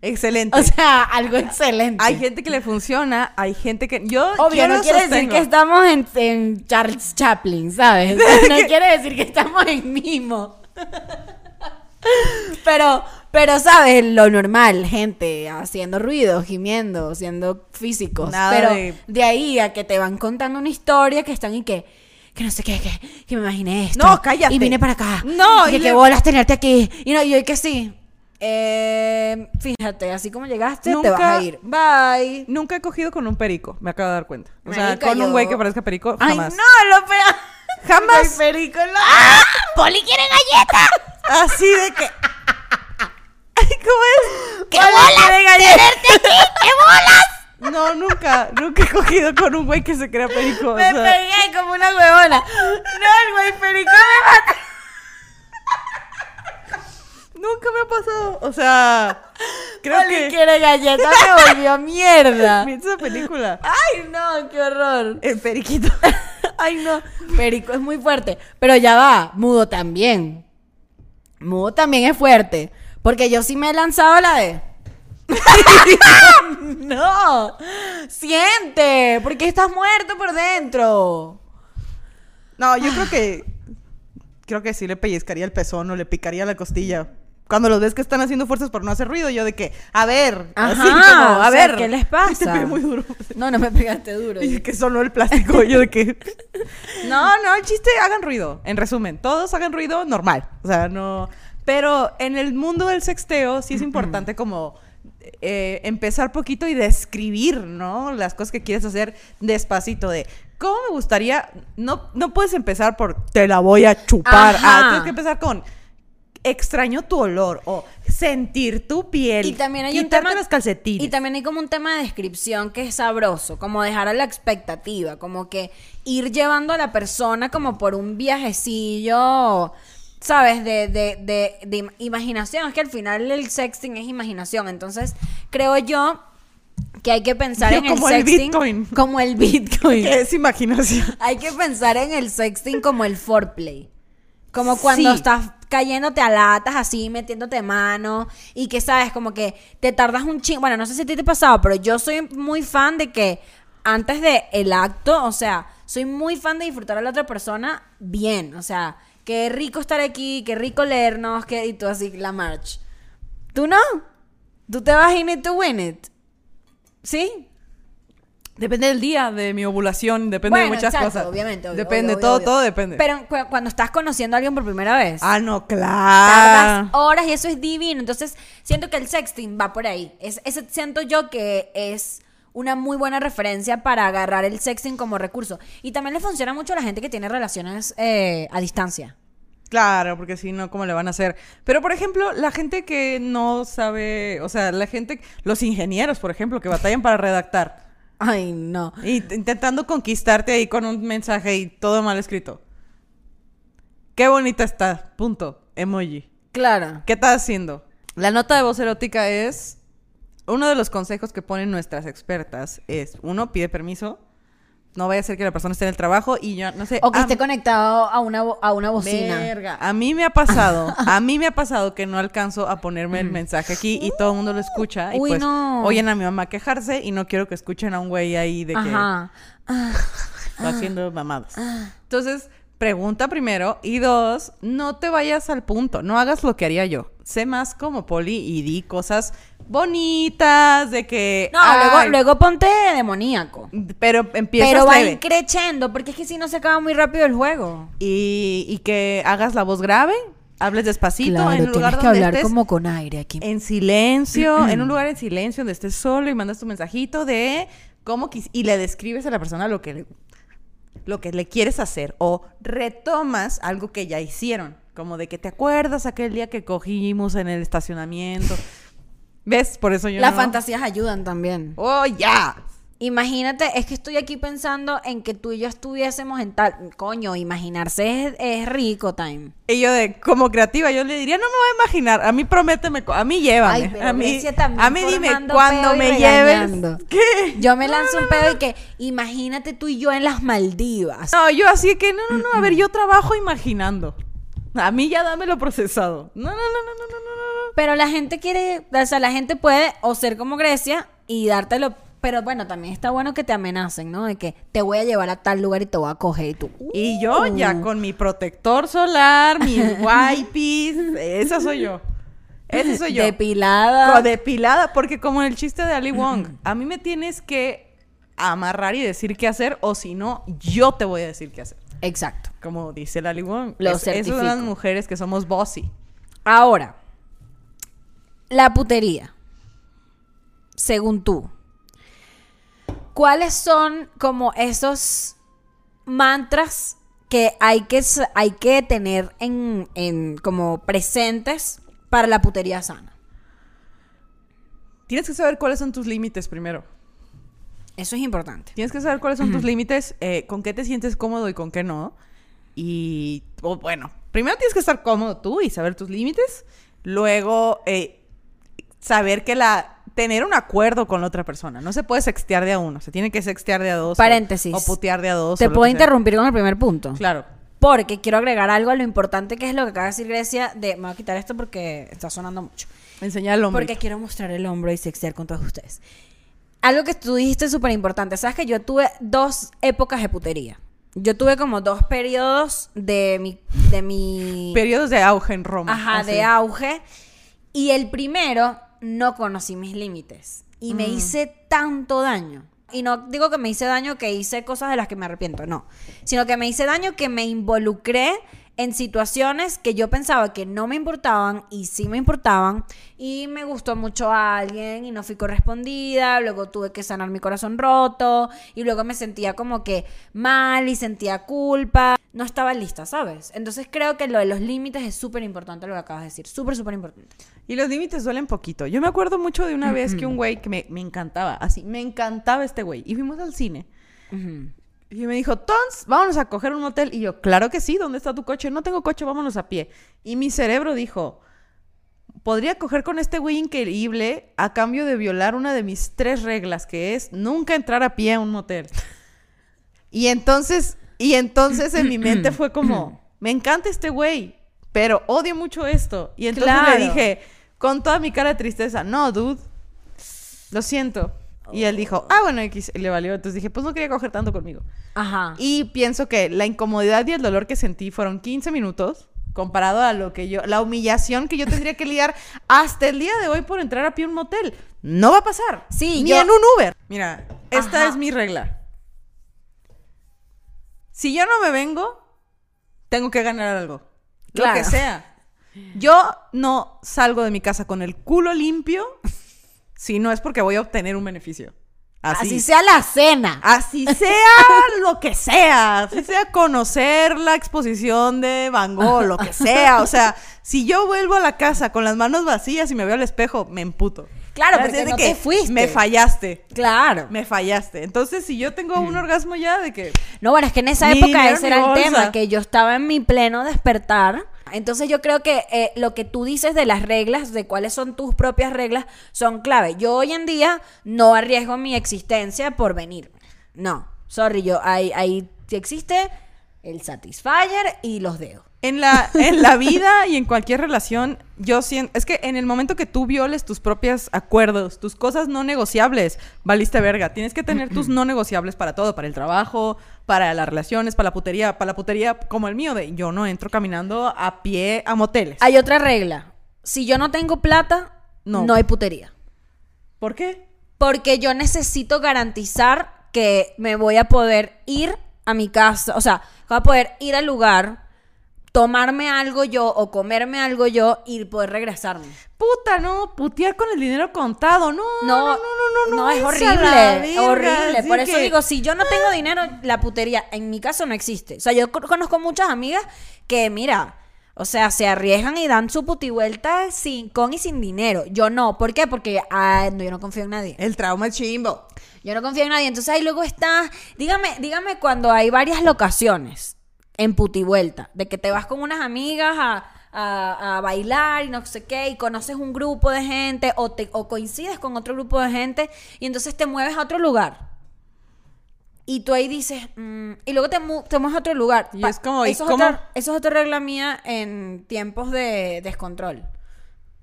Excelente. O sea, algo excelente. hay gente que le funciona, hay gente que... Yo, Obvio, yo no quiere decir que estamos en, en Charles Chaplin, ¿sabes? No quiere decir que estamos en mimo. Pero, pero, ¿sabes? Lo normal, gente haciendo ruido, gimiendo, siendo físicos. Nada pero de- de... ahí a que te van contando una historia que están y que, que no sé qué, que, que me imaginé esto. No, cállate. Y vine para acá. No, y que le- bolas tenerte aquí. Y no, y yo y que sí. Eh, fíjate, así como llegaste, te vas Nunca- a ir. Bye. Nunca he cogido con un perico, me acabo de dar cuenta. O sea, con un güey que parezca perico, Ay, jamás. no, lo peor. Jamás. Perico, no. ¡Poli quiere galleta! Así de que... ¿Cómo es? ¡Qué bolas! ¡Tenerte aquí! ¡Qué bolas! No, nunca, nunca he cogido con un güey que se crea perico. o Me sea, pegué como una huevona. No, el güey perico me mató. nunca me ha pasado. O sea, creo que... quiere galleta, me volvió mierda. ¿Viste esa película? Ay, no, qué horror. El periquito. Ay, no. Perico es muy fuerte. Pero ya va, mudo también. Mudo también es fuerte. Porque yo sí me he lanzado la de. no. Siente. Porque estás muerto por dentro. No, yo creo que... Creo que sí le pellizcaría el pezón o le picaría la costilla. cuando los ves que están haciendo fuerzas por no hacer ruido, yo de que, a ver, así Ajá, como, a o sea, ver. ¿qué les pasa? Te pegué muy duro. No, no me pegaste duro. Y que sonó el plástico, yo de que... No, no, el chiste, hagan ruido. En resumen, todos hagan ruido normal. O sea, no... Pero en el mundo del sexteo sí es importante como eh, empezar poquito y describir, ¿no? Las cosas que quieres hacer despacito de... ¿Cómo me gustaría? No, no puedes empezar por te la voy a chupar. Ah, tienes que empezar con extraño tu olor o sentir tu piel. Y también hay un tema los calcetines. Y también hay como un tema de descripción que es sabroso, como dejar a la expectativa, como que ir llevando a la persona como por un viajecillo, ¿sabes? De, de, de, de im- imaginación. Es que al final el sexting es imaginación. Entonces, creo yo que hay que pensar en el como el sexting Bitcoin. como el Bitcoin. Que es imaginación. Hay que pensar en el sexting como el foreplay. Como cuando Sí. estás cayéndote a latas así, metiéndote mano y que sabes, como que te tardas un chingo. Bueno, no sé si a ti te ha pasado, pero yo soy muy fan de que antes de el acto, o sea, soy muy fan de disfrutar a la otra persona bien. O sea, qué rico estar aquí, qué rico leernos, que, y tú así, la march. ¿Tú no? ¿Tú te vas in it to win it? ¿Sí? Depende del día, de mi ovulación, depende de muchas exacto, cosas. Obviamente, obvio, Depende, obvio, todo, obvio. todo depende. Pero cu- cuando estás conociendo a alguien por primera vez, ah, no, tardas claro. horas y eso es divino. Entonces, siento que el sexting va por ahí. Es, ese siento yo que es una muy buena referencia para agarrar el sexting como recurso. Y también le funciona mucho a la gente que tiene relaciones eh, a distancia. Claro, porque si no, ¿cómo le van a hacer? Pero, por ejemplo, la gente que no sabe, o sea, la gente, los ingenieros, por ejemplo, que batallan para redactar. Ay, no. Y intentando conquistarte ahí con un mensaje y todo mal escrito. Qué bonita está. Punto. Emoji. Claro. ¿Qué estás haciendo? La nota de voz erótica es. Uno de los consejos que ponen nuestras expertas es: uno, pide permiso. No vaya a ser que la persona esté en el trabajo y yo no sé. O que esté conectado a una, a una bocina. Verga. A mí me ha pasado, a mí me ha pasado que no alcanzo a ponerme el mensaje aquí y todo el mundo lo escucha. Y Uy, pues no. oyen a mi mamá quejarse y no quiero que escuchen a un güey ahí de que Ajá. Ah, está haciendo mamadas. Entonces, pregunta primero. Y dos, no te vayas al punto. No hagas lo que haría yo. Sé más como Poli y di cosas bonitas de que. No, ay, luego, luego ponte demoníaco. Pero empiezas Pero va creciendo, porque es que si no se acaba muy rápido el juego. y, y que hagas la voz grave, hables despacito Claro, en un lugar tienes que donde hablar estés como con aire aquí. en silencio, en un lugar en silencio donde estés solo y mandas tu mensajito de cómo quis- y le describes a la persona lo que le, lo que le quieres hacer o retomas algo que ya hicieron, como de que te acuerdas aquel día que cogimos en el estacionamiento. ¿Ves? Por eso yo Las no- fantasías ayudan también. Oh, ya. Imagínate, es que estoy aquí pensando en que tú y yo estuviésemos en tal. Coño, imaginarse es, es rico, time. Y yo de como creativa yo le diría, no me voy a imaginar, a mí prométeme, a mí llévame, Ay, pero a mí a dime cuando me regañando. lleves. ¿Qué? Yo me lanzo un pedo y que imagínate tú y yo en las Maldivas. No, yo así que no, no, no, a ver, yo trabajo imaginando. A mí ya dámelo procesado. No, no, no, no, no, no, no, no. Pero la gente quiere, o sea, la gente puede o ser como Grecia y dártelo. Pero bueno, también está bueno que te amenacen, ¿no? De que te voy a llevar a tal lugar y te voy a coger y tú. Y yo ya con mi protector solar, mis wipes, esa soy yo. Esa soy yo. Depilada. Co- Depilada, porque como en el chiste de Ali Wong, a mí me tienes que amarrar y decir qué hacer, o si no, yo te voy a decir qué hacer. Exacto. Como dice la Ali Wong. Lo es, es una de las mujeres que somos bossy. Ahora, la putería. Según tú, ¿cuáles son como esos mantras que hay que, hay que tener en, en como presentes para la putería sana? Tienes que saber cuáles son tus límites primero. Eso es importante. Tienes que saber cuáles son tus límites, eh, con qué te sientes cómodo y con qué no. Y, bueno, primero tienes que estar cómodo tú y saber tus límites. Luego, eh, saber que la... Tener un acuerdo con la otra persona. No se puede sextear de a uno. Se tiene que sextear de a dos. Paréntesis. O, putear de a dos. Te puedo sea. interrumpir con el primer punto. Claro. Porque quiero agregar algo a lo importante que es lo que acaba de decir Grecia de... Me voy a quitar esto porque está sonando mucho. Enseñar el hombre. Porque quiero mostrar el hombro y sextear con todos ustedes. Algo que tú dijiste súper importante. Sabes que yo tuve dos épocas de putería. Yo tuve como dos periodos de mi... De mi Periodos de auge en Roma. ajá, así. de auge. Y el primero, no conocí mis límites. Y me hice tanto daño. Y no digo que me hice daño que hice cosas de las que me arrepiento, no. Sino que me hice daño que me involucré en situaciones que yo pensaba que no me importaban y sí me importaban y me gustó mucho a alguien y no fui correspondida, luego tuve que sanar mi corazón roto y luego me sentía como que mal y sentía culpa, no estaba lista, ¿sabes? Entonces creo que lo de los límites es súper importante lo que acabas de decir, súper, súper importante. Y los límites duelen poquito. Yo me acuerdo mucho de una vez que un güey que me, me encantaba, así, me encantaba este güey. Y fuimos al cine. Y me dijo, Tons, vámonos a coger un motel. Y yo, claro que sí, ¿dónde está tu coche? No tengo coche, vámonos a pie. Y mi cerebro dijo, podría coger con este güey increíble a cambio de violar una de mis tres reglas, que es nunca entrar a pie a un motel. Y entonces, y entonces en mi mente fue como, me encanta este güey, pero odio mucho esto. Y entonces Claro. le dije, con toda mi cara de tristeza, no, dude, lo siento. Y él dijo, ah, bueno, X, y le valió. Entonces dije, pues no quería coger tanto conmigo. Ajá. Y pienso que la incomodidad y el dolor que sentí fueron 15 minutos comparado a lo que yo, la humillación que yo tendría que lidiar hasta el día de hoy por entrar a pie a un motel. No va a pasar. Sí, Ni yo- en un Uber. Mira, esta Ajá. es mi regla. Si yo no me vengo, tengo que ganar algo. Lo Claro. que sea. Yo no salgo de mi casa con el culo limpio si no es porque voy a obtener un beneficio. Así, Así sea la cena. Así sea lo que sea, así sea conocer la exposición de Van Gogh, lo que sea. O sea, si yo vuelvo a la casa con las manos vacías y me veo al espejo, me emputo. Claro, porque no que te fuiste. Me fallaste, Claro. me fallaste. Entonces, si yo tengo un orgasmo ya de que... No, bueno, es que en esa época ese era el tema, que yo estaba en mi pleno despertar. Entonces yo creo que eh, lo que tú dices de las reglas, de cuáles son tus propias reglas, son clave. Yo hoy en día no arriesgo mi existencia por venir. No, sorry, yo ahí, ahí existe el Satisfyer y los dedos. En la, en la vida y en cualquier relación, yo siento... Es que en el momento que tú violes tus propios acuerdos, tus cosas no negociables, valiste verga. Tienes que tener tus no negociables para todo, para el trabajo, para las relaciones, para la putería, para la putería como el mío de yo no entro caminando a pie a moteles. Hay otra regla. Si yo no tengo plata, No. no hay putería. ¿Por qué? Porque yo necesito garantizar que me voy a poder ir a mi casa, o sea, voy a poder ir al lugar, tomarme algo yo o comerme algo yo y poder regresarme. Puta, no, putear con el dinero contado. No, no, no, no, no. no, es a la horrible, horrible. Por eso que- digo, si yo no tengo dinero, la putería en mi caso no existe. O sea, yo co- conozco muchas amigas que, mira, o sea, se arriesgan y dan su putivuelta sin, con y sin dinero. Yo no. ¿Por qué? Porque ah, no, yo no confío en nadie. El trauma es chimbo. Yo no confío en nadie. Entonces ahí luego está. Dígame, dígame cuando hay varias locaciones en putivuelta. De que te vas con unas amigas a, a- a bailar y no sé qué. Y conoces un grupo de gente. O, te, o coincides con otro grupo de gente. Y entonces te mueves a otro lugar. Y tú ahí dices. mm, y luego te, mu- te mueves a otro lugar. Y es como, ¿y eso, es cómo? otra, eso es otra regla mía en tiempos de descontrol.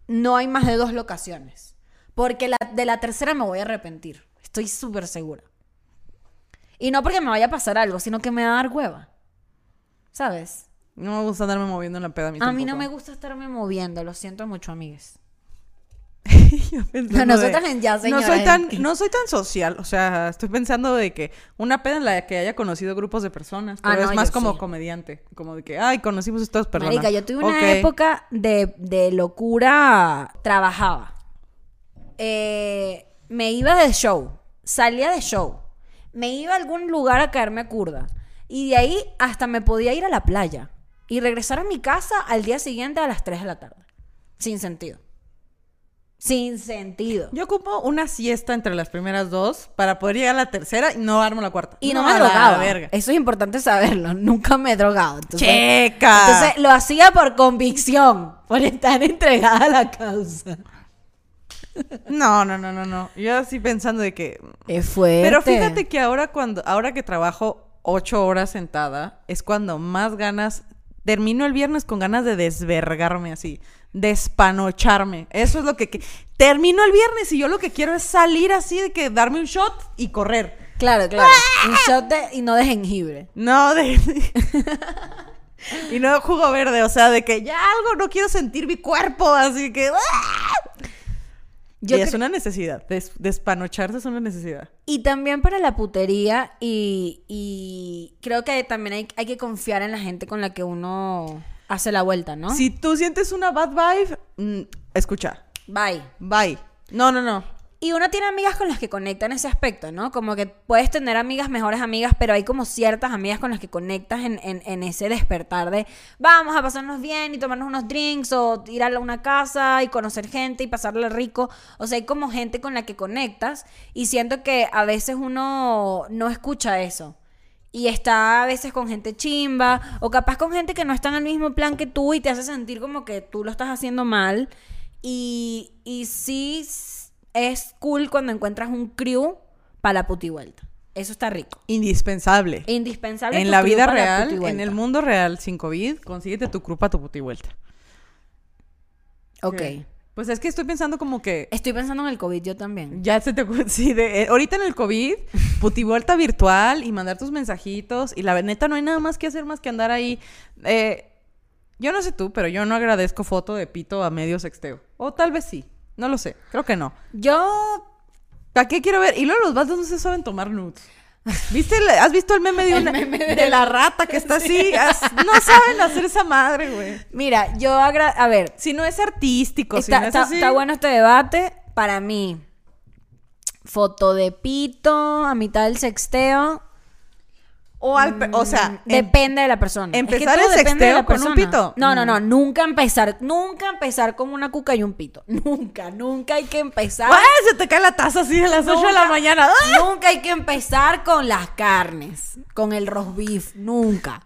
No hay más de dos locaciones. Porque la, de la tercera me voy a arrepentir. Estoy súper segura. Y no porque me vaya a pasar algo, sino que me va a dar hueva. ¿Sabes? No me gusta andarme moviendo en la peda a mí A mí no me gusta estarme moviendo, lo siento mucho, amigues. Pensando Nosotras de- en ya, no soy tan no soy tan social o sea estoy pensando de que una peda en la que haya conocido grupos de personas Ah, pero no, es más como sí. comediante como de que ay conocimos estas personas Marica, yo tuve una época de, de locura. Trabajaba. Eh, me iba de show. Salía de show. Me iba a algún lugar a caerme curda. Y de ahí hasta me podía ir a la playa. Y regresar a mi casa al día siguiente a las 3 de la tarde. Sin sentido. Sin sentido. yo ocupo una siesta entre las primeras dos para poder llegar a la tercera y no armo la cuarta Y no, me drogaba. verga. Eso es importante saberlo. Nunca me he drogado. Entonces, checa entonces lo hacía por convicción. Por estar entregada a la causa. no no no no no yo así pensando de que Es fuerte. Pero fíjate que ahora cuando, ahora que trabajo ocho horas sentada, es cuando más ganas, termino el viernes con ganas de desvergarme así, despanocharme. Eso es lo que, que- termino el viernes y yo lo que quiero es salir así de que darme un shot y correr. Claro, claro. Un shot de, y no de jengibre. No, de, Y no jugo verde, o sea, de que ya algo, no quiero sentir mi cuerpo, así que... ¡ah! Yo y es una necesidad, des- despanocharse es una necesidad. Y también para la putería y, y creo que también hay, hay que confiar en la gente con la que uno hace la vuelta, ¿no? Si tú sientes una bad vibe, mm, escucha, Bye. bye. No, no, no. Y uno tiene amigas con las que conecta en ese aspecto, ¿no? Como que puedes tener amigas, mejores amigas, pero hay como ciertas amigas con las que conectas en, en- ese despertar de vamos a pasarnos bien y tomarnos unos drinks o ir a una casa y conocer gente y pasarle rico. O sea, hay como gente con la que conectas y siento que a veces uno no escucha eso. Y está a veces con gente chimba o capaz con gente que no está en el mismo plan que tú y te hace sentir como que tú lo estás haciendo mal. Y, y sí es cool cuando encuentras un crew para la puti vuelta. Eso está rico. Indispensable. Indispensable. En tu la crew vida para la real, en el mundo real, sin COVID, consíguete tu grupo a tu puti vuelta. Ok. Pues es que estoy pensando como que Estoy pensando en el COVID yo también. ya se te ocurre- sí, de, eh, ahorita en el COVID, puti vuelta virtual y mandar tus mensajitos y la neta no hay nada más que hacer más que andar ahí. Eh, yo no sé tú, pero yo no agradezco foto de pito a medio sexteo. O tal vez sí, no lo sé, creo que no. Yo ¿Para qué quiero ver? Y luego los vatos no se saben tomar nudes. ¿Viste el- ¿Has visto el meme de, El una, meme de, de- la rata que está así? As- no saben hacer esa madre, güey. Mira, yo agra a ver, Si no es artístico, si no es está- así- está bueno este debate. Para mí, foto de pito a mitad del sexteo. O, al o sea, Mm, em- depende de la persona. Es que empezar el de sexteo con un pito. No, no, Mm. no. Nunca empezar. Nunca empezar con una cuca y un pito. Nunca, nunca hay que empezar. ¡Ay, se te cae la taza así a las 8 de la mañana! ¡Ah! Nunca hay que empezar con las carnes, con el roast beef, nunca.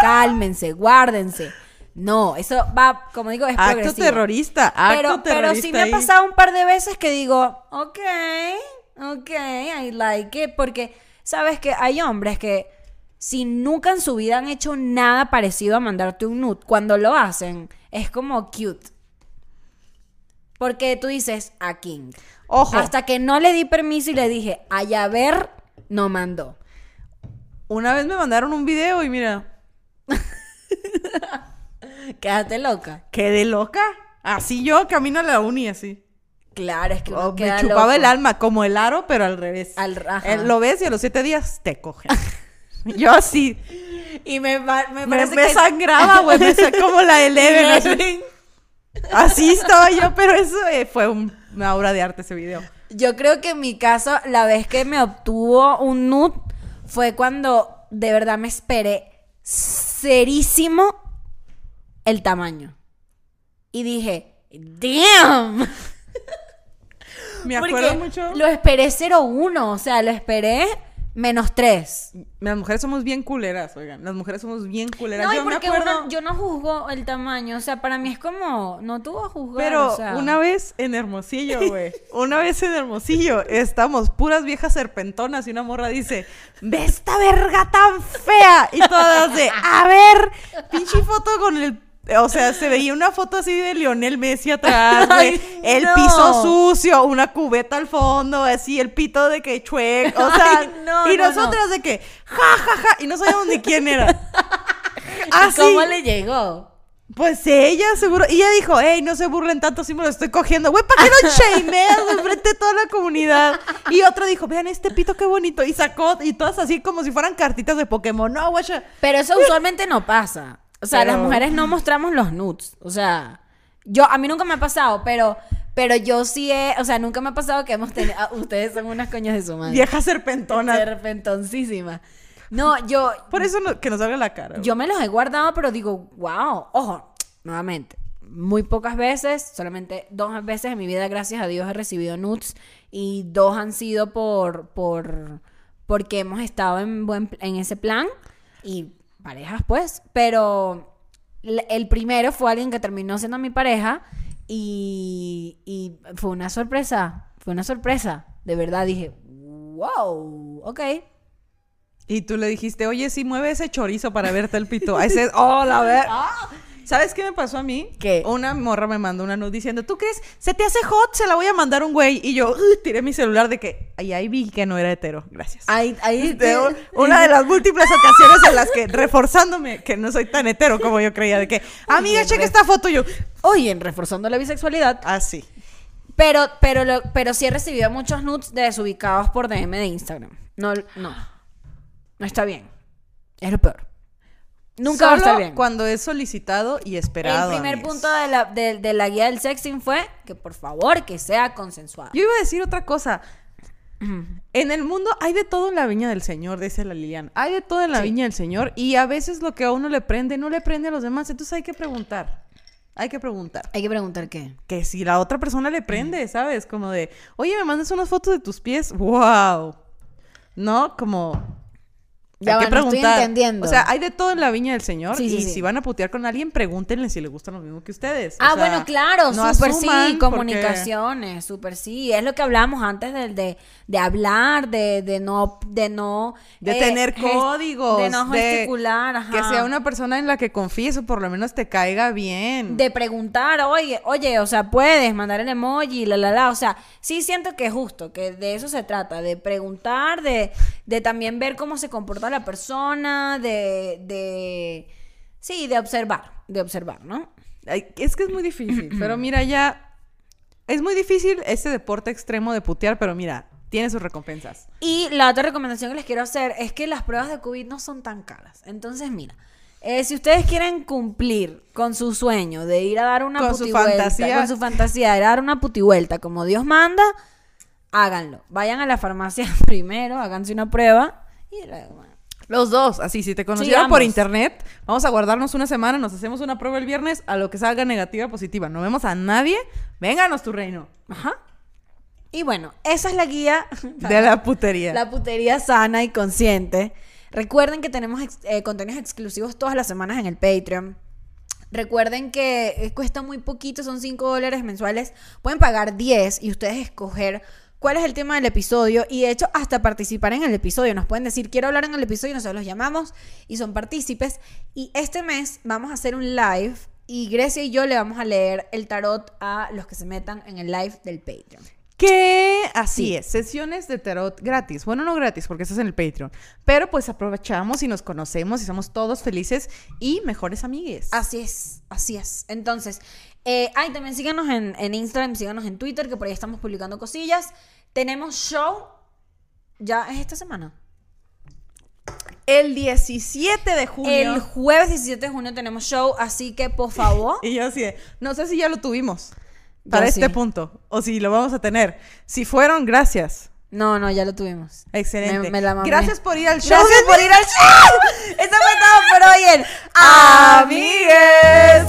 Cálmense, guárdense. No, eso va, como digo, es Acto progresivo. terrorista, acto Pero, pero terrorista sí me ha pasado un par de veces que digo, ok, ok, I like it. Porque, ¿sabes que Hay hombres que si nunca en su vida han hecho nada parecido a mandarte un nude, cuando lo hacen, es como cute. Porque tú dices, a King. Ojo, Hasta que no le di permiso y le dije, ay, a ver, no mandó. una vez me mandaron un video y mira, Quédate loca. quedé loca. Así yo camino a la uni, así. Claro, es que uno Oh, me chupaba loco. el alma, como el aro, pero al revés. Al- ajá. Eh, lo ves y a los siete días te cogen. yo así, Y me, me me, que... sangraba, güey, me como la Eleven. así. Así estaba yo, pero eso eh, fue un- una obra de arte ese video. Yo creo que en mi caso, la vez que me obtuvo un nude fue cuando de verdad me esperé serísimo el tamaño. Y dije, damn. Me Porque acuerdo mucho. Lo esperé 0-1, o sea, lo esperé menos 3. Las mujeres somos bien culeras, oigan. Las mujeres somos bien culeras. No, yo me porque acuerdo. uno- yo no juzgo el tamaño, o sea, para mí es como, no tuvo a juzgar. Pero o sea. una vez en Hermosillo, güey. una vez en Hermosillo, estamos puras viejas serpentonas y una morra dice, ve esta verga tan fea. Y todas de, a ver, pinche foto con el... O sea, se veía una foto así de Lionel Messi atrás, güey. El no. piso sucio, una cubeta al fondo, así, el pito de que chuec. O sea, Ay, no, y no, nosotras de que, ja, ja, ja. Y no sabíamos ni quién era. ¿Y Así. ¿Cómo le llegó? Pues ella seguro. Y ella dijo, hey, no se burlen tanto, sí me lo estoy cogiendo. Güey, ¿para qué lo shameas güey, frente a toda la comunidad? Y otra dijo, vean este pito qué bonito. Y sacó, y todas así como si fueran cartitas de Pokémon. No, guacha. Pero eso usualmente no pasa. O sea, Pero- las mujeres no mostramos los nudes. O sea, yo, a mí nunca me ha pasado, pero, pero yo sí he, o sea, nunca me ha pasado que hemos tenido, ah, ustedes son unas coñas de su madre. Vieja serpentona. De repentoncísima. No, yo, Por eso no- que nos salga la cara. yo me los he guardado, pero digo, wow, ojo, nuevamente, muy pocas veces, solamente dos veces en mi vida, gracias a Dios, he recibido nudes y dos han sido por, por, porque hemos estado en, buen, en ese plan y parejas, pues, pero el primero fue alguien que terminó siendo mi pareja y, y fue una sorpresa, fue una sorpresa, de verdad dije, wow, ok. Y tú le dijiste, oye, sí, mueve ese chorizo para verte el pito. A ese, oh, la ver. ¿Sabes qué me pasó a mí? ¿Qué? Una morra me mandó una nude diciendo, ¿tú crees? Se te hace hot, se la voy a mandar un güey. Y yo tiré mi celular de que, y ahí vi que no era hetero. Gracias. Ahí, ahí De un- una de las múltiples ocasiones en las que, reforzándome que no soy tan hetero como yo creía, de que, amiga, checa esta foto. Y yo, Oye, reforzando la bisexualidad. así. Pero, pero, lo- pero sí he recibido muchos nudes desubicados por DM de Instagram. No, no. No está bien. Es lo peor. Nunca va a estar Solo bien. cuando es solicitado y esperado. El primer punto de la, de, de la guía del sexting fue que por favor que sea consensuado. Yo iba a decir otra cosa. En el mundo hay de todo en la viña del Señor, dice la Lilian. Hay de todo en la Sí. viña del Señor y a veces lo que a uno le prende no le prende a los demás. Entonces hay que preguntar. Hay que preguntar. Hay que preguntar qué. Que si la otra persona le prende, ¿sabes? Como de, oye, me mandas unas fotos de tus pies. ¡Wow! ¿No? Como. Ya hay que no estoy preguntar. entendiendo. O sea, hay de todo en la viña del Señor. Sí, sí, y sí. si van a putear con alguien, pregúntenle si le gustan lo mismo que ustedes. O Ah, sea, bueno, claro, no súper sí, comunicaciones, súper sí. Es lo que hablamos antes de, de, de hablar, de, de no, de no... De eh, tener códigos. De no gesticular, ajá. Que sea una persona en la que confíes o por lo menos te caiga bien. De preguntar, oye, oye, o sea, puedes mandar el emoji, la, la, la. O sea, sí siento que es justo, que de eso se trata, de preguntar, de, de también ver cómo se comporta la persona, de, de... Sí, de observar, de observar, ¿no? Ay, es que es muy difícil. pero mira, ya. Es muy difícil este deporte extremo de putear, pero mira, tiene sus recompensas. Y la otra recomendación que les quiero hacer es que las pruebas de COVID no son tan caras. Entonces, mira, eh, si ustedes quieren cumplir con su sueño de ir a dar una Con su putivuelta, fantasía. con su fantasía de dar una putivuelta como Dios manda, háganlo. Vayan a la farmacia primero, háganse una prueba y luego. Los dos, así, si te conocieron por internet, vamos a guardarnos una semana, nos hacemos una prueba el viernes, a lo que salga negativa, positiva. No vemos a nadie, vénganos tu reino. Ajá. Y bueno, esa es la guía De la putería. La putería sana y consciente. Recuerden que tenemos eh, contenidos exclusivos todas las semanas en el Patreon. Recuerden que eh, cuesta muy poquito, son 5 dólares mensuales. Pueden pagar 10 y ustedes escoger cuál es el tema del episodio y de hecho hasta participar en el episodio. Nos pueden decir, quiero hablar en el episodio y nosotros los llamamos y son partícipes. Y este mes vamos a hacer un live y Grecia y yo le vamos a leer el tarot a los que se metan en el live del Patreon. Que así Sí. es, sesiones de tarot gratis. Bueno, no gratis porque eso es en el Patreon. Pero pues aprovechamos y nos conocemos y somos todos felices y mejores amigues. Así es, así es. Entonces, eh, ay, también síganos en, en Instagram, síganos en Twitter, que por ahí estamos publicando cosillas. Tenemos show, ya es esta semana. El 17 de junio. El jueves 17 de junio tenemos show, así que por favor. Y yo así de, no sé si ya lo tuvimos para Yo este sí. punto o si lo vamos a tener. Si fueron, gracias. No, no, ya lo tuvimos. Excelente. Me, la mamé. Gracias por ir al show. Gracias por ir al show. Eso fue todo por hoy en Amigues.